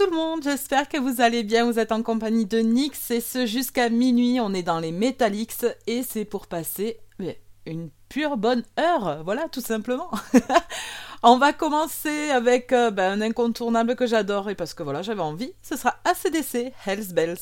tout le monde, j'espère que vous allez bien, vous êtes en compagnie de Nix et ce jusqu'à minuit, on est dans les Metallics et c'est pour passer une pure bonne heure, voilà tout simplement. on va commencer avec euh, ben, un incontournable que j'adore et parce que voilà j'avais envie, ce sera ACDC, Hells Bells.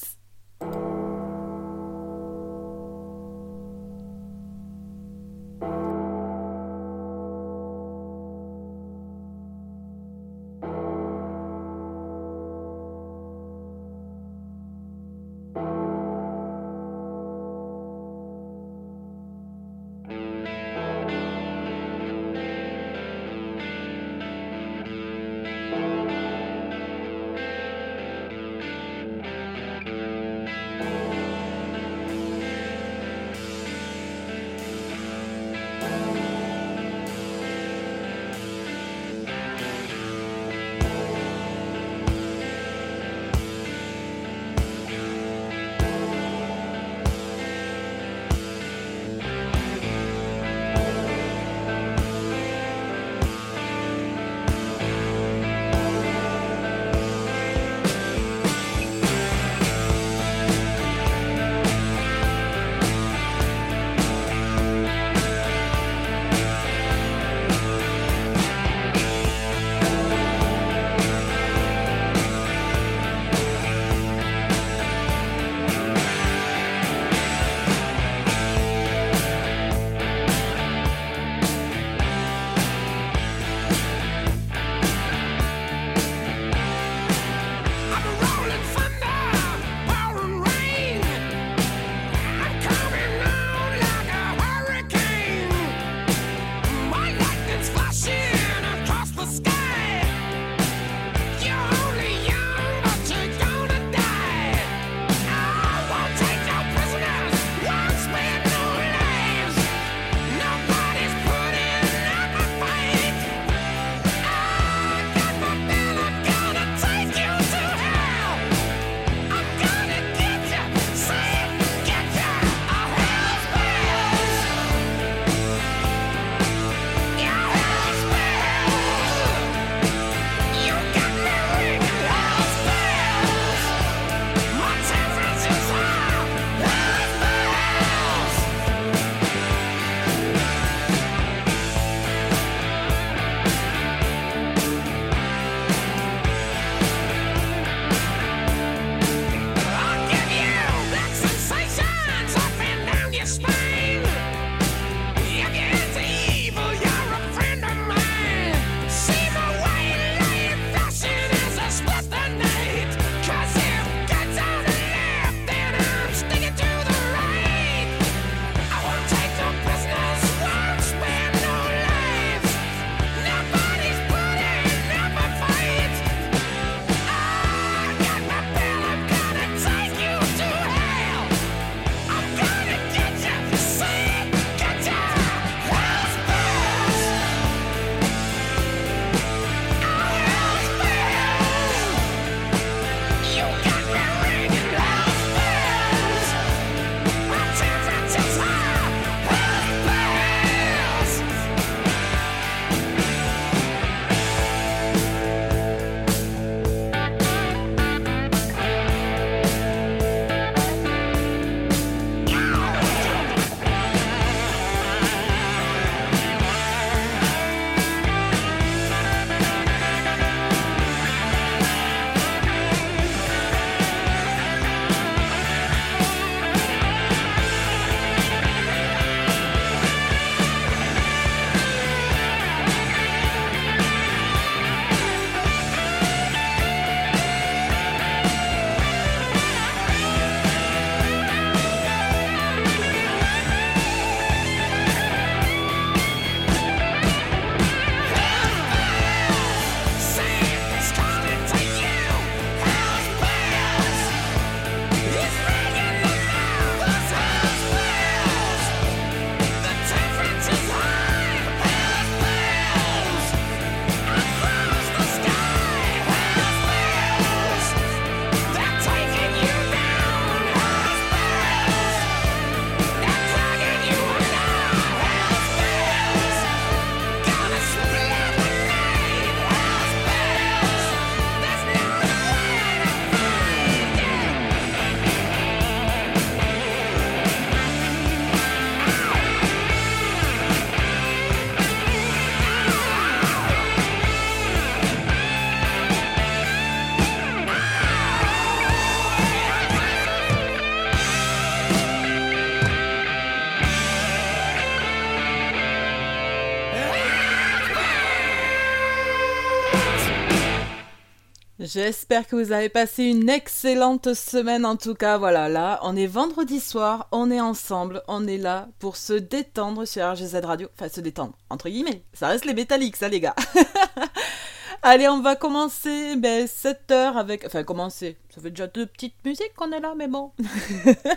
J'espère que vous avez passé une excellente semaine en tout cas. Voilà, là, on est vendredi soir, on est ensemble, on est là pour se détendre sur RGZ Radio. Enfin, se détendre, entre guillemets. Ça reste les métalliques, ça les gars. Allez, on va commencer ben, 7 heures avec... Enfin, commencer. Ça fait déjà deux petites musiques qu'on est là, mais bon.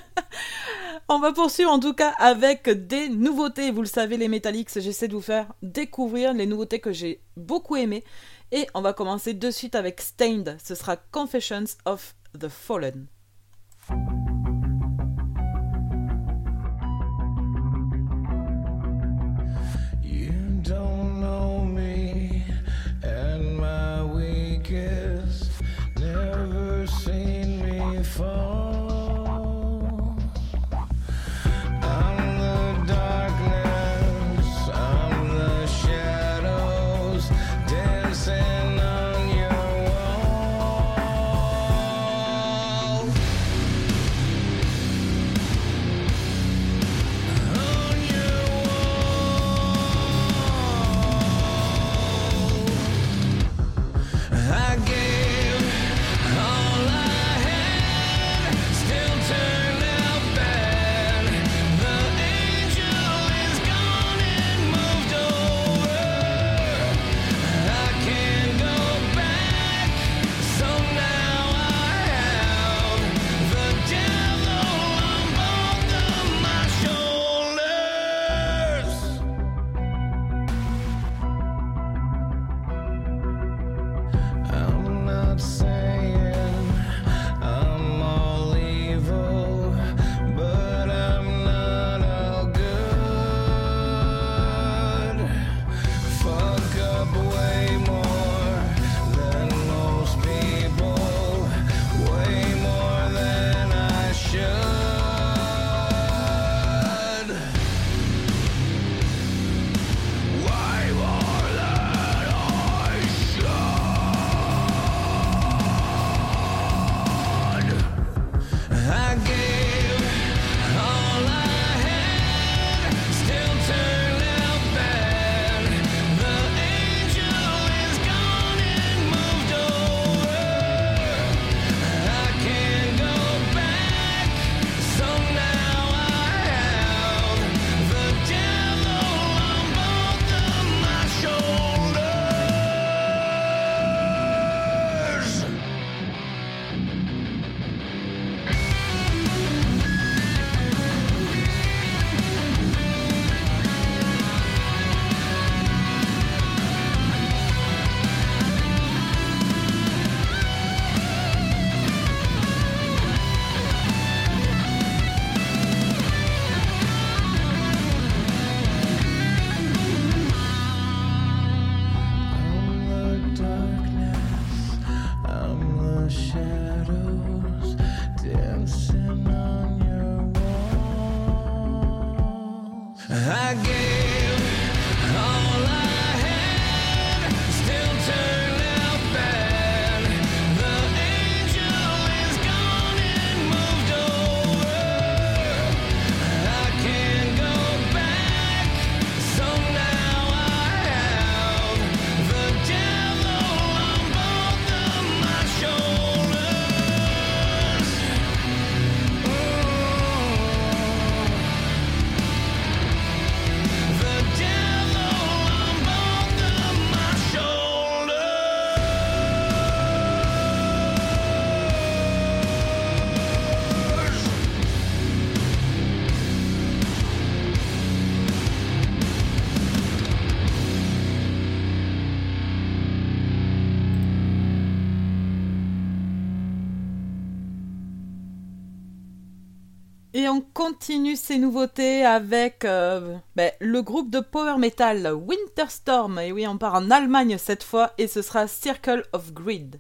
on va poursuivre en tout cas avec des nouveautés. Vous le savez, les Metallics, j'essaie de vous faire découvrir les nouveautés que j'ai beaucoup aimées. Et on va commencer de suite avec Stained. Ce sera Confessions of the Fallen. Et on continue ces nouveautés avec euh, ben, le groupe de power metal Winterstorm. Et oui, on part en Allemagne cette fois et ce sera Circle of Grid.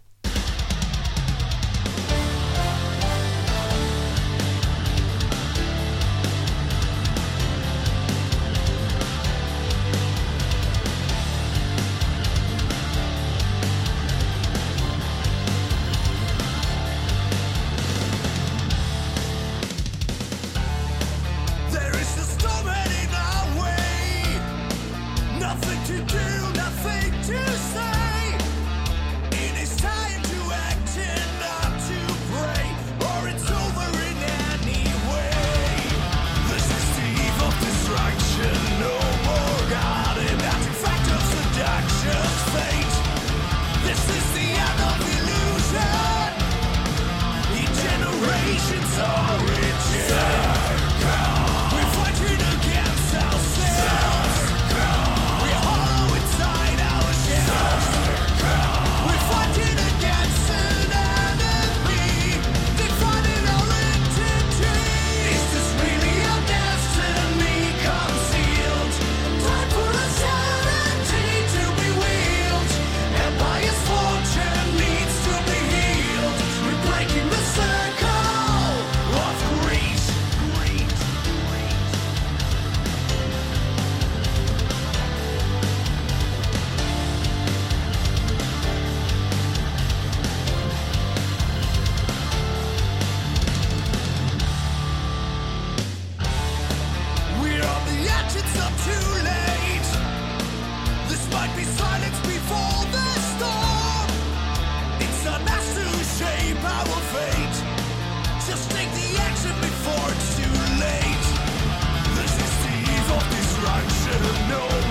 On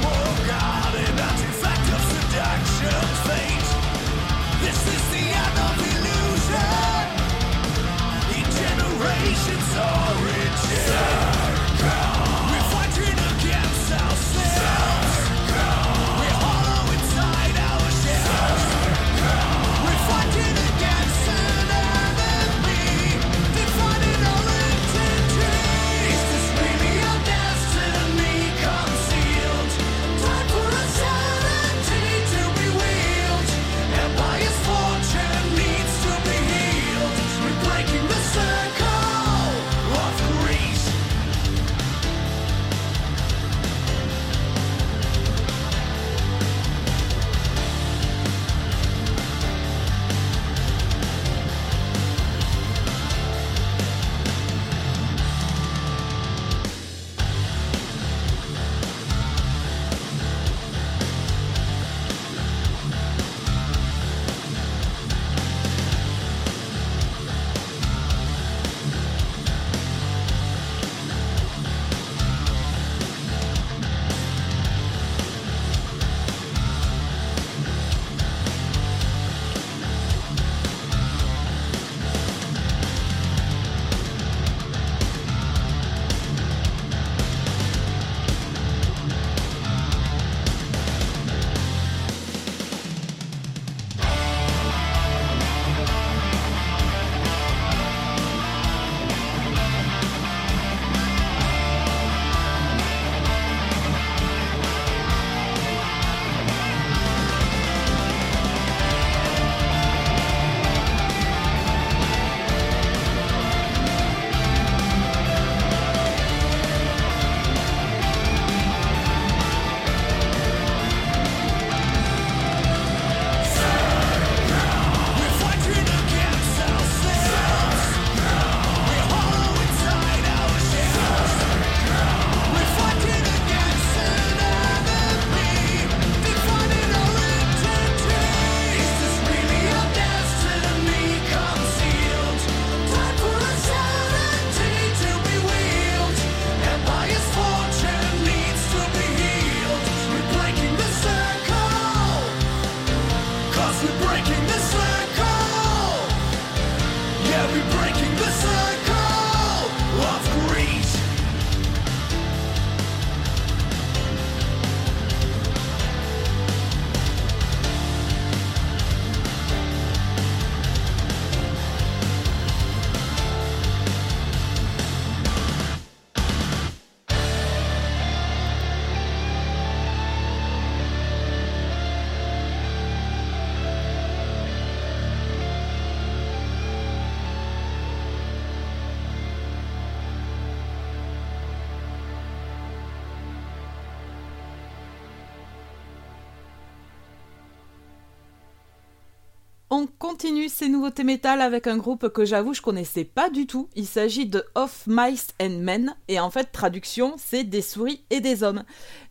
continue ces nouveautés métal avec un groupe que j'avoue je connaissais pas du tout. Il s'agit de Of Mice and Men et en fait traduction c'est des souris et des hommes.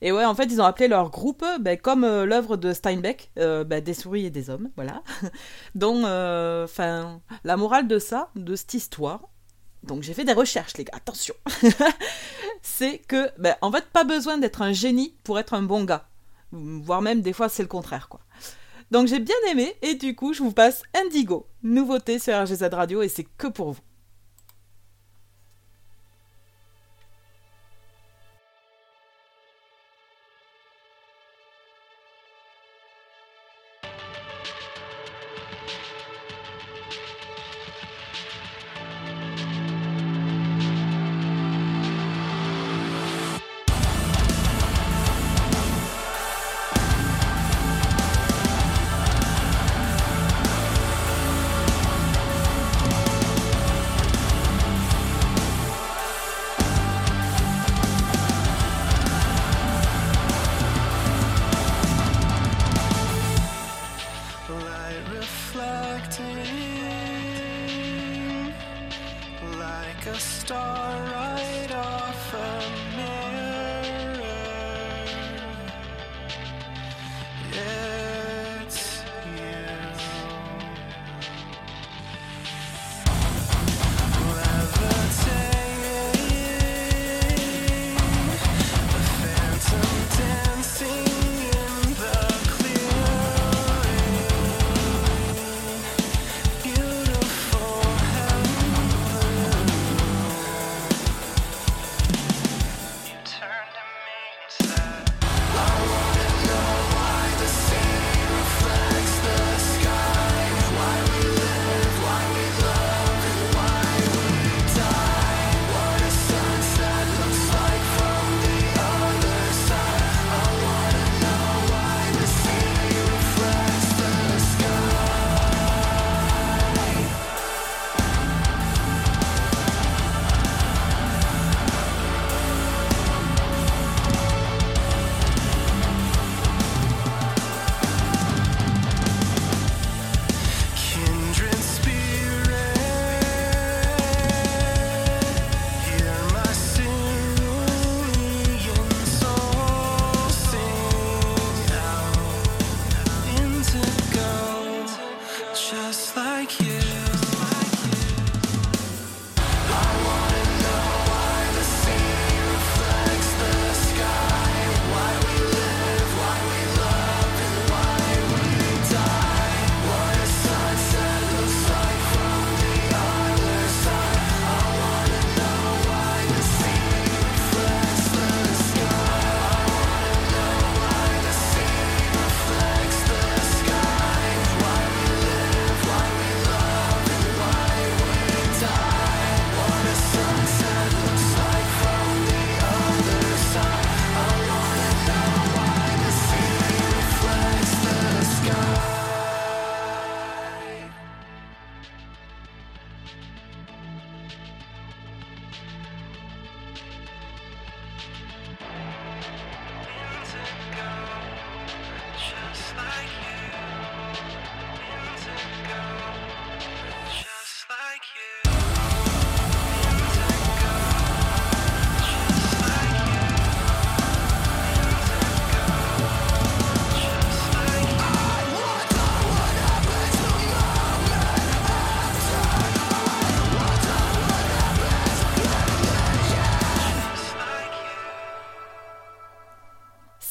Et ouais en fait ils ont appelé leur groupe ben, comme euh, l'œuvre de Steinbeck, euh, ben, des souris et des hommes, voilà. Donc euh, enfin la morale de ça, de cette histoire. Donc j'ai fait des recherches les gars, attention. c'est que ben, en fait pas besoin d'être un génie pour être un bon gars. Voire même des fois c'est le contraire quoi. Donc j'ai bien aimé et du coup je vous passe Indigo, nouveauté sur RGZ Radio et c'est que pour vous.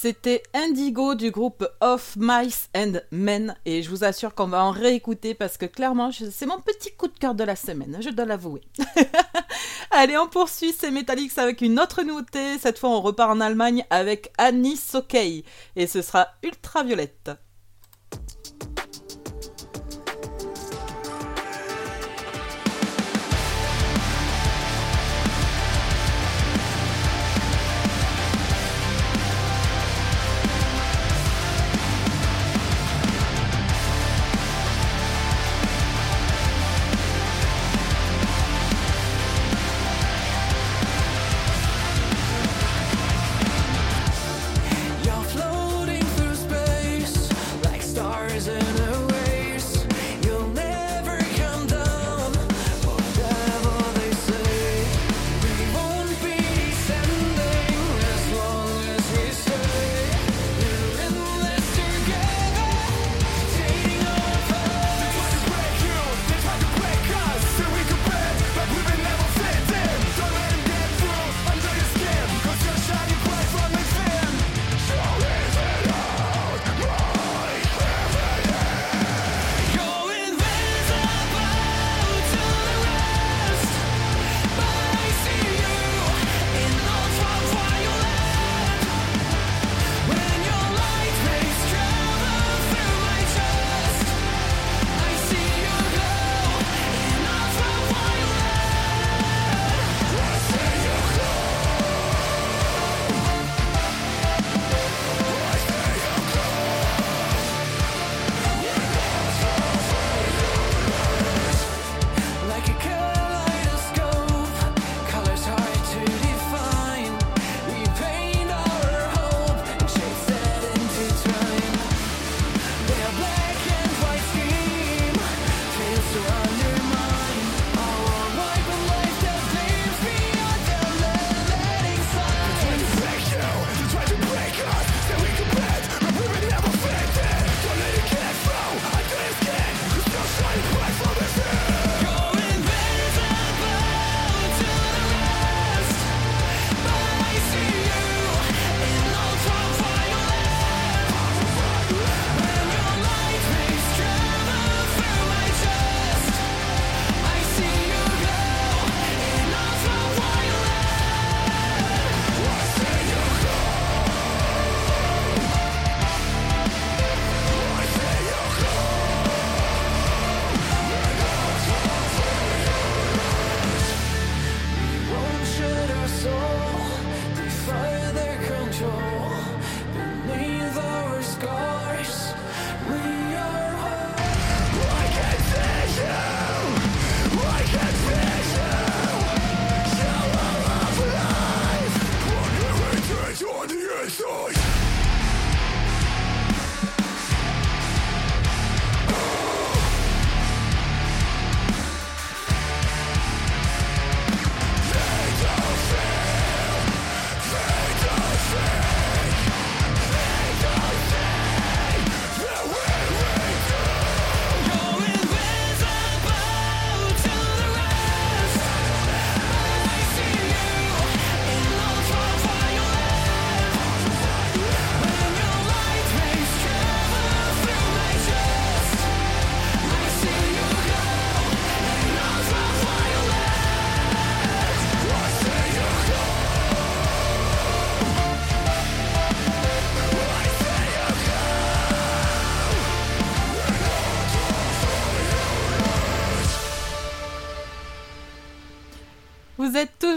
C'était Indigo du groupe Of Mice and Men et je vous assure qu'on va en réécouter parce que clairement c'est mon petit coup de cœur de la semaine, je dois l'avouer. Allez, on poursuit ces Metallics avec une autre nouveauté. Cette fois, on repart en Allemagne avec Annie Sokei et ce sera Ultraviolette.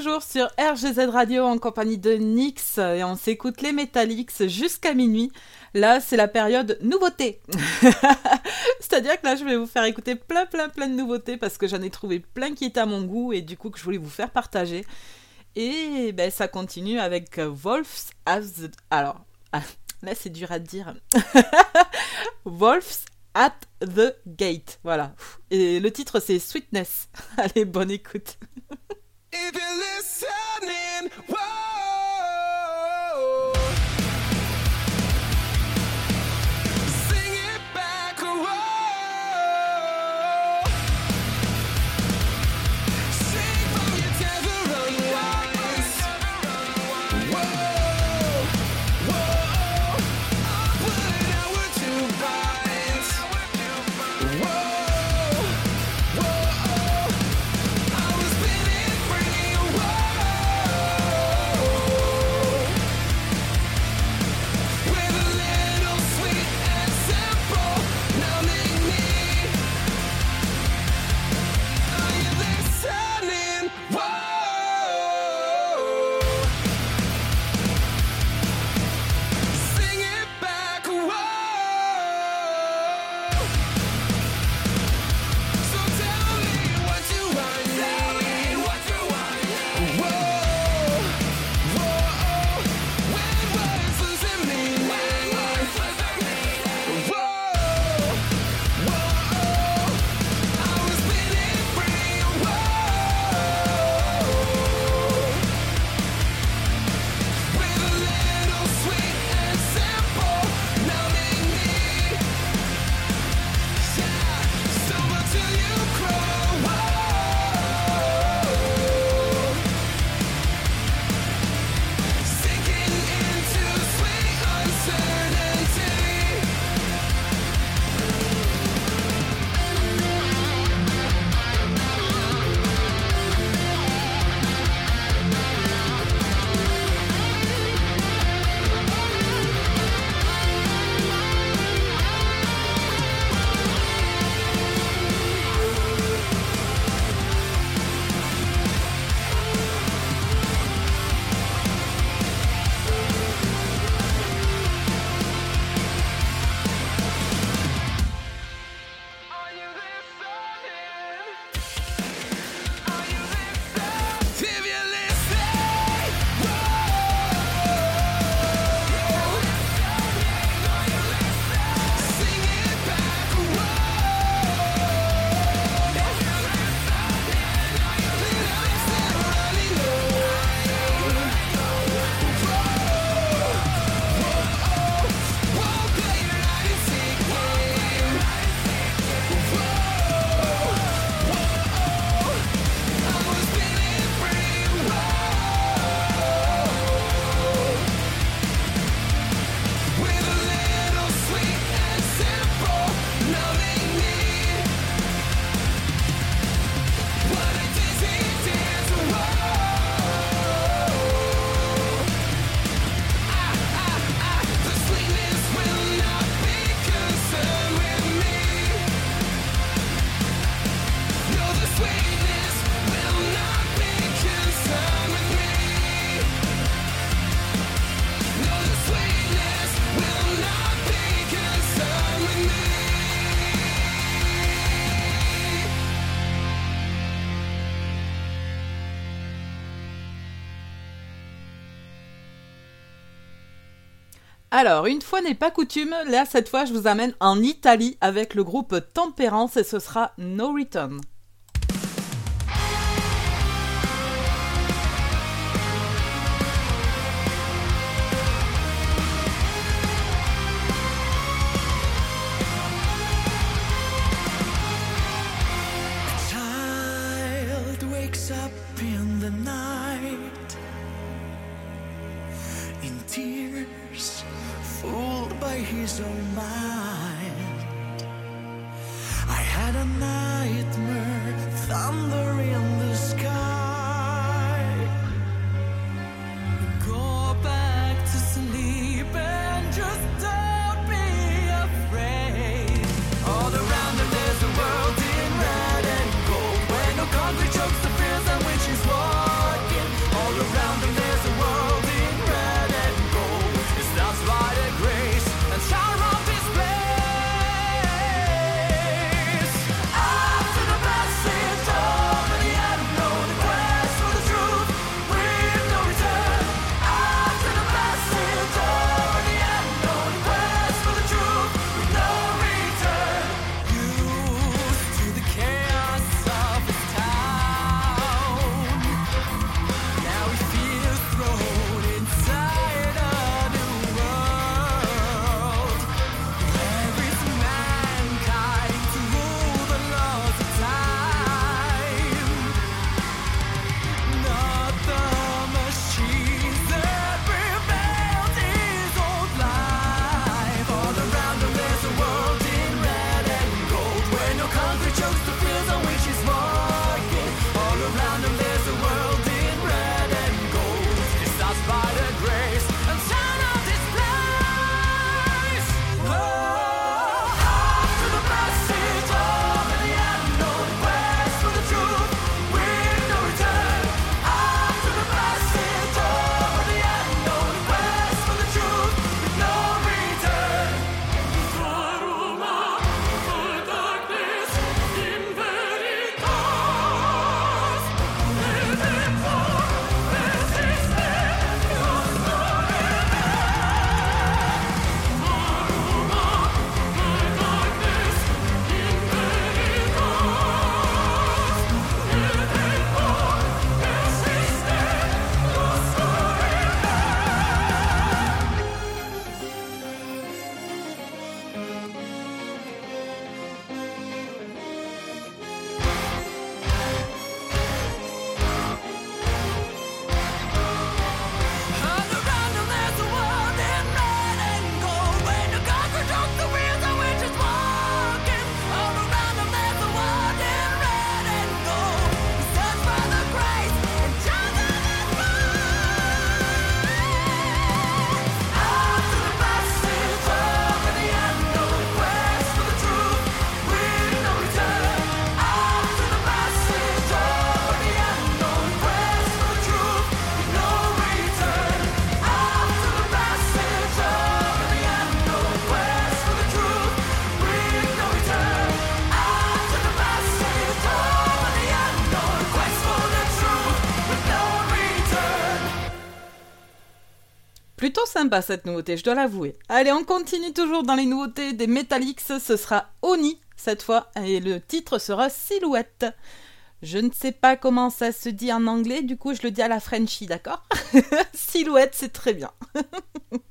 Sur RGZ Radio en compagnie de Nix et on s'écoute les Metallics jusqu'à minuit. Là, c'est la période nouveauté. C'est-à-dire que là, je vais vous faire écouter plein, plein, plein de nouveautés parce que j'en ai trouvé plein qui étaient à mon goût et du coup que je voulais vous faire partager. Et ben, ça continue avec Wolves as... Alors, là, c'est dur à dire. Wolves at the Gate. Voilà. Et le titre, c'est Sweetness. Allez, bonne écoute. If you're listening, whoa. Alors, une fois n'est pas coutume, là cette fois je vous amène en Italie avec le groupe Tempérance et ce sera No Return. Sympa cette nouveauté, je dois l'avouer. Allez, on continue toujours dans les nouveautés des Metallics. Ce sera Oni cette fois et le titre sera Silhouette. Je ne sais pas comment ça se dit en anglais, du coup je le dis à la Frenchie, d'accord? Silhouette, c'est très bien.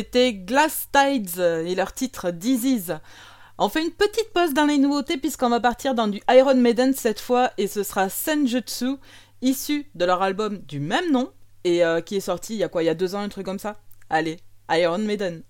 C'était Glass Tides et leur titre Disease. On fait une petite pause dans les nouveautés puisqu'on va partir dans du Iron Maiden cette fois et ce sera Senjutsu, issu de leur album du même nom et euh, qui est sorti il y a quoi? Il y a deux ans, un truc comme ça? Allez, Iron Maiden.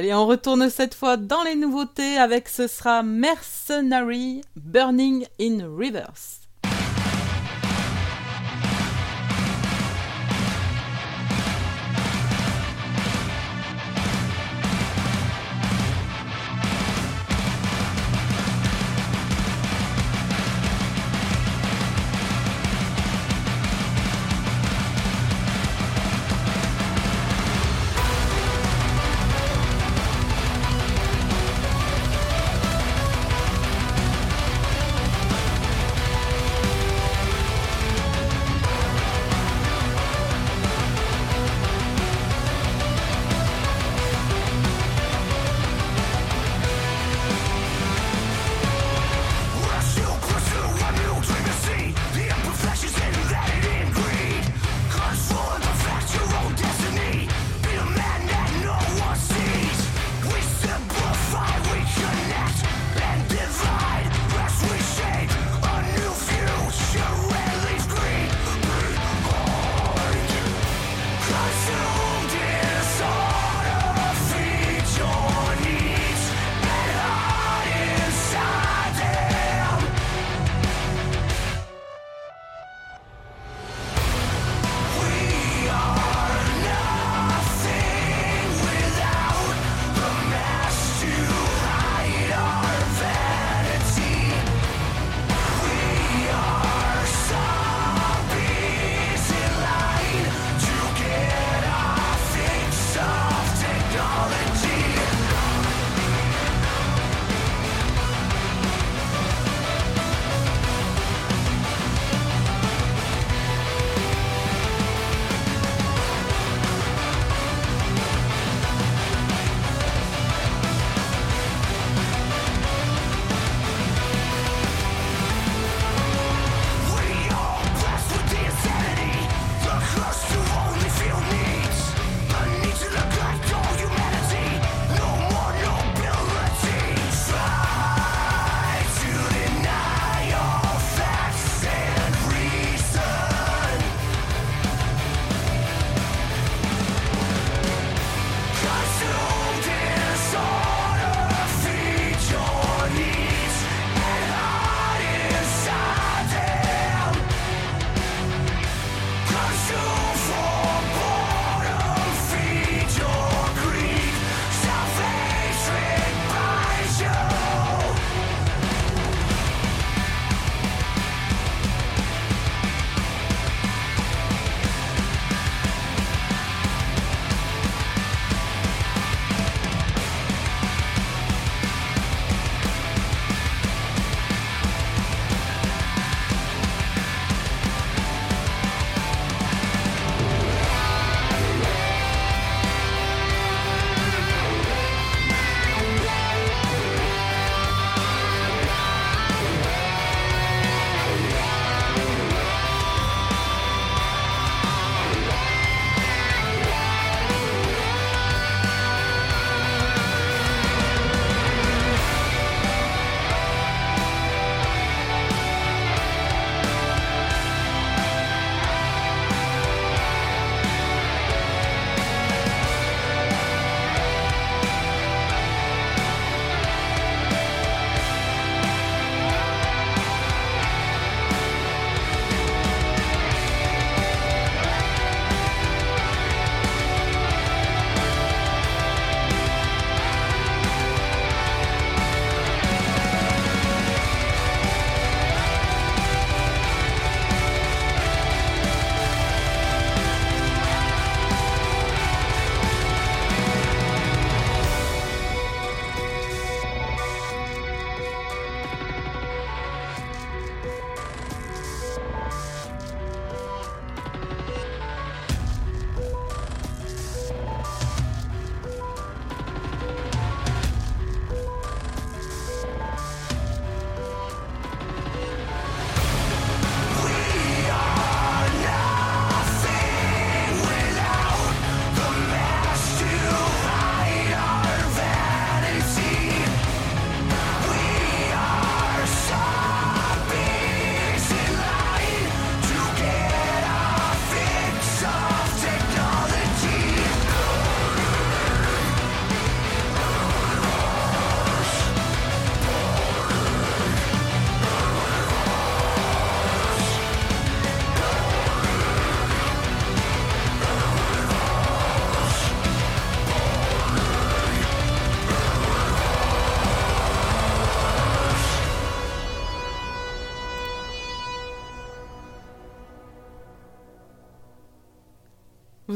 Allez, on retourne cette fois dans les nouveautés avec ce sera Mercenary Burning in Rivers.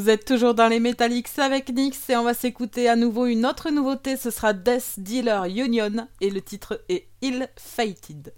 Vous êtes toujours dans les Metallics avec Nyx et on va s'écouter à nouveau une autre nouveauté, ce sera Death Dealer Union et le titre est Ill Fated.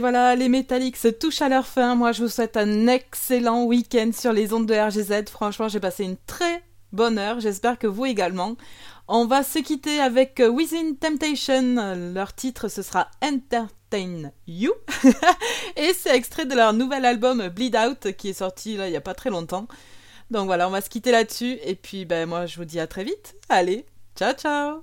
Et voilà, les Metallics touchent à leur fin. Moi, je vous souhaite un excellent week-end sur les ondes de RGZ. Franchement, j'ai passé une très bonne heure. J'espère que vous également. On va se quitter avec Within Temptation. Leur titre, ce sera Entertain You. Et c'est extrait de leur nouvel album Bleed Out qui est sorti il n'y a pas très longtemps. Donc voilà, on va se quitter là-dessus. Et puis, ben, moi, je vous dis à très vite. Allez, ciao, ciao